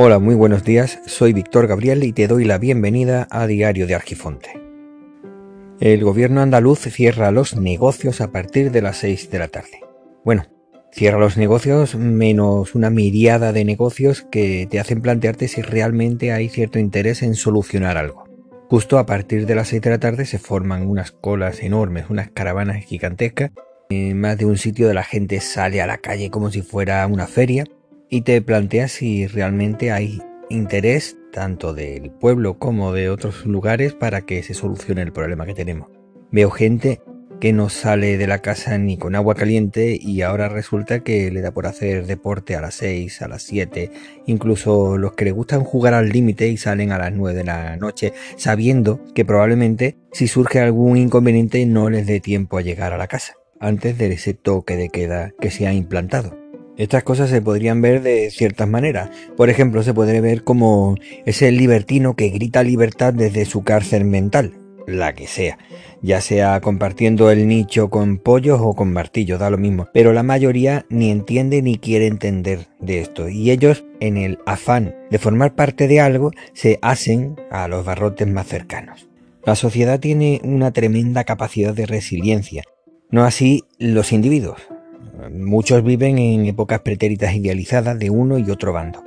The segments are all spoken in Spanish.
Hola, muy buenos días, soy Víctor Gabriel y te doy la bienvenida a Diario de Argifonte. El gobierno andaluz cierra los negocios a partir de las 6 de la tarde. Bueno, cierra los negocios menos una miriada de negocios que te hacen plantearte si realmente hay cierto interés en solucionar algo. Justo a partir de las 6 de la tarde se forman unas colas enormes, unas caravanas gigantescas. En más de un sitio de la gente sale a la calle como si fuera una feria y te planteas si realmente hay interés tanto del pueblo como de otros lugares para que se solucione el problema que tenemos. Veo gente que no sale de la casa ni con agua caliente y ahora resulta que le da por hacer deporte a las 6, a las 7, incluso los que le gustan jugar al límite y salen a las 9 de la noche, sabiendo que probablemente si surge algún inconveniente no les dé tiempo a llegar a la casa, antes de ese toque de queda que se ha implantado. Estas cosas se podrían ver de ciertas maneras. Por ejemplo, se podría ver como ese libertino que grita libertad desde su cárcel mental, la que sea, ya sea compartiendo el nicho con pollos o con martillos, da lo mismo. Pero la mayoría ni entiende ni quiere entender de esto. Y ellos, en el afán de formar parte de algo, se hacen a los barrotes más cercanos. La sociedad tiene una tremenda capacidad de resiliencia, no así los individuos. Muchos viven en épocas pretéritas idealizadas de uno y otro bando.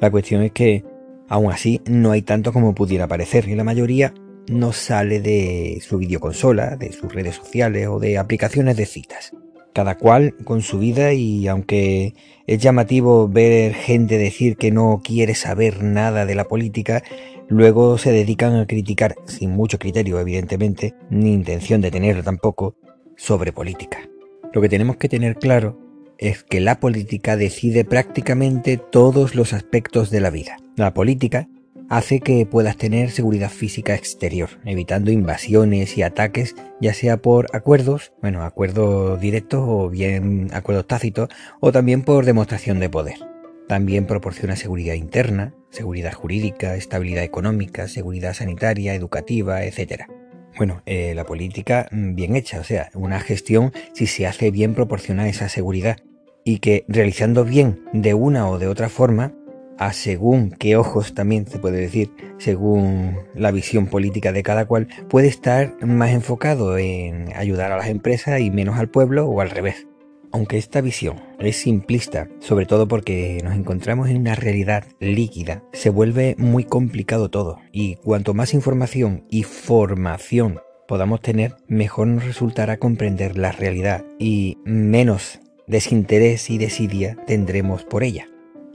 La cuestión es que, aún así, no hay tanto como pudiera parecer, y la mayoría no sale de su videoconsola, de sus redes sociales o de aplicaciones de citas. Cada cual con su vida y aunque es llamativo ver gente decir que no quiere saber nada de la política, luego se dedican a criticar, sin mucho criterio evidentemente, ni intención de tenerlo tampoco, sobre política. Lo que tenemos que tener claro es que la política decide prácticamente todos los aspectos de la vida. La política hace que puedas tener seguridad física exterior, evitando invasiones y ataques, ya sea por acuerdos, bueno, acuerdos directos o bien acuerdos tácitos, o también por demostración de poder. También proporciona seguridad interna, seguridad jurídica, estabilidad económica, seguridad sanitaria, educativa, etc. Bueno, eh, la política mm, bien hecha, o sea, una gestión si se hace bien proporciona esa seguridad y que realizando bien de una o de otra forma, a según qué ojos también se puede decir, según la visión política de cada cual, puede estar más enfocado en ayudar a las empresas y menos al pueblo o al revés. Aunque esta visión es simplista, sobre todo porque nos encontramos en una realidad líquida, se vuelve muy complicado todo y cuanto más información y formación podamos tener, mejor nos resultará comprender la realidad y menos desinterés y desidia tendremos por ella.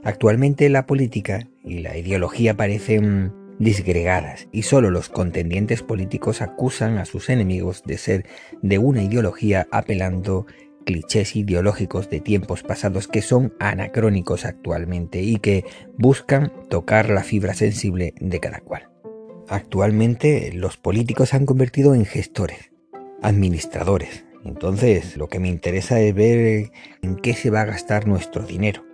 Actualmente la política y la ideología parecen disgregadas y solo los contendientes políticos acusan a sus enemigos de ser de una ideología apelando clichés ideológicos de tiempos pasados que son anacrónicos actualmente y que buscan tocar la fibra sensible de cada cual. Actualmente los políticos se han convertido en gestores, administradores. Entonces lo que me interesa es ver en qué se va a gastar nuestro dinero.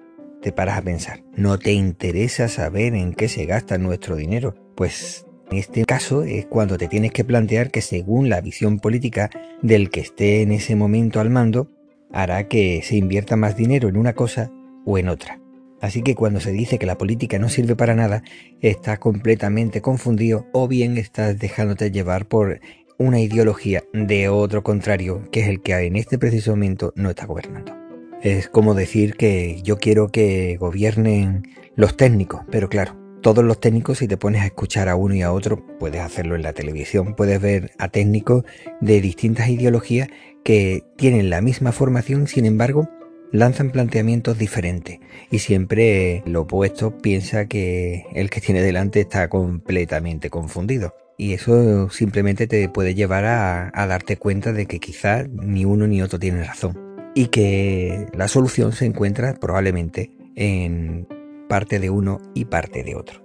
Te paras a pensar, ¿no te interesa saber en qué se gasta nuestro dinero? Pues en este caso es cuando te tienes que plantear que según la visión política del que esté en ese momento al mando, hará que se invierta más dinero en una cosa o en otra. Así que cuando se dice que la política no sirve para nada, estás completamente confundido o bien estás dejándote llevar por una ideología de otro contrario, que es el que en este preciso momento no está gobernando. Es como decir que yo quiero que gobiernen los técnicos, pero claro, todos los técnicos, si te pones a escuchar a uno y a otro, puedes hacerlo en la televisión, puedes ver a técnicos de distintas ideologías que tienen la misma formación, sin embargo, lanzan planteamientos diferentes y siempre lo opuesto piensa que el que tiene delante está completamente confundido. Y eso simplemente te puede llevar a, darte cuenta de que quizás ni uno ni otro tiene razón. Y que la solución se encuentra probablemente en parte de uno y parte de otro.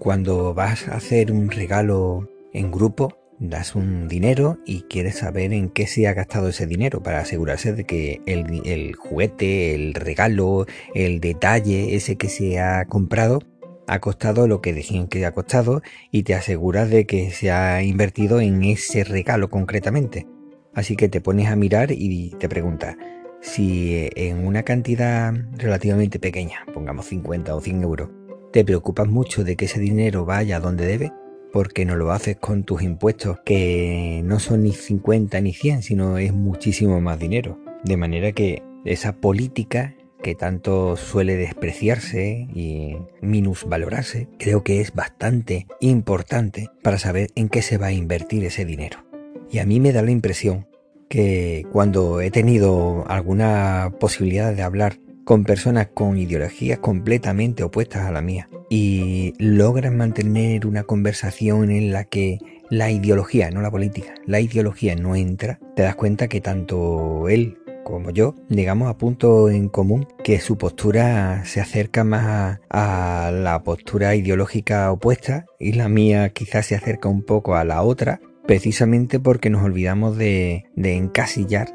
Cuando vas a hacer un regalo en grupo, das un dinero y quieres saber en qué se ha gastado ese dinero para asegurarse de que el, juguete, el regalo, el detalle, ese que se ha comprado, ha costado lo que decían que ha costado y te aseguras de que se ha invertido en ese regalo concretamente. Así que te pones a mirar y te preguntas si en una cantidad relativamente pequeña, pongamos 50 o 100 euros, te preocupas mucho de que ese dinero vaya donde debe, porque no lo haces con tus impuestos, que no son ni 50 ni 100, sino es muchísimo más dinero. De manera que esa política que tanto suele despreciarse y minusvalorarse, creo que es bastante importante para saber en qué se va a invertir ese dinero. Y a mí me da la impresión que cuando he tenido alguna posibilidad de hablar con personas con ideologías completamente opuestas a la mía y logran mantener una conversación en la que la ideología, no la política, la ideología no entra, te das cuenta que tanto él como yo, digamos a punto en común que su postura se acerca más a, la postura ideológica opuesta y la mía quizás se acerca un poco a la otra, precisamente porque nos olvidamos de, encasillar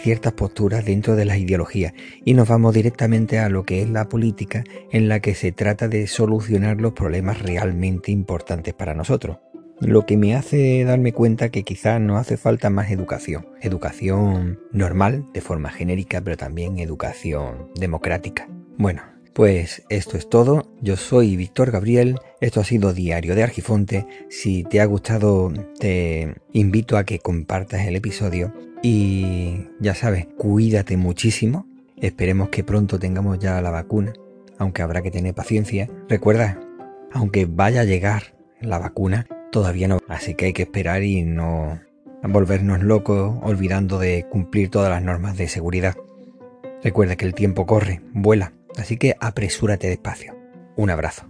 ciertas posturas dentro de las ideologías y nos vamos directamente a lo que es la política en la que se trata de solucionar los problemas realmente importantes para nosotros lo que me hace darme cuenta que quizás no hace falta más educación. Educación normal, de forma genérica, pero también educación democrática. Bueno, pues esto es todo. Yo soy Víctor Gabriel. Esto ha sido Diario de Argifonte. Si te ha gustado, te invito a que compartas el episodio. Y ya sabes, cuídate muchísimo. Esperemos que pronto tengamos ya la vacuna, aunque habrá que tener paciencia. Recuerda, aunque vaya a llegar la vacuna, Todavía no, así que hay que esperar y no volvernos locos olvidando de cumplir todas las normas de seguridad. Recuerda que el tiempo corre, vuela, así que apresúrate despacio. Un abrazo.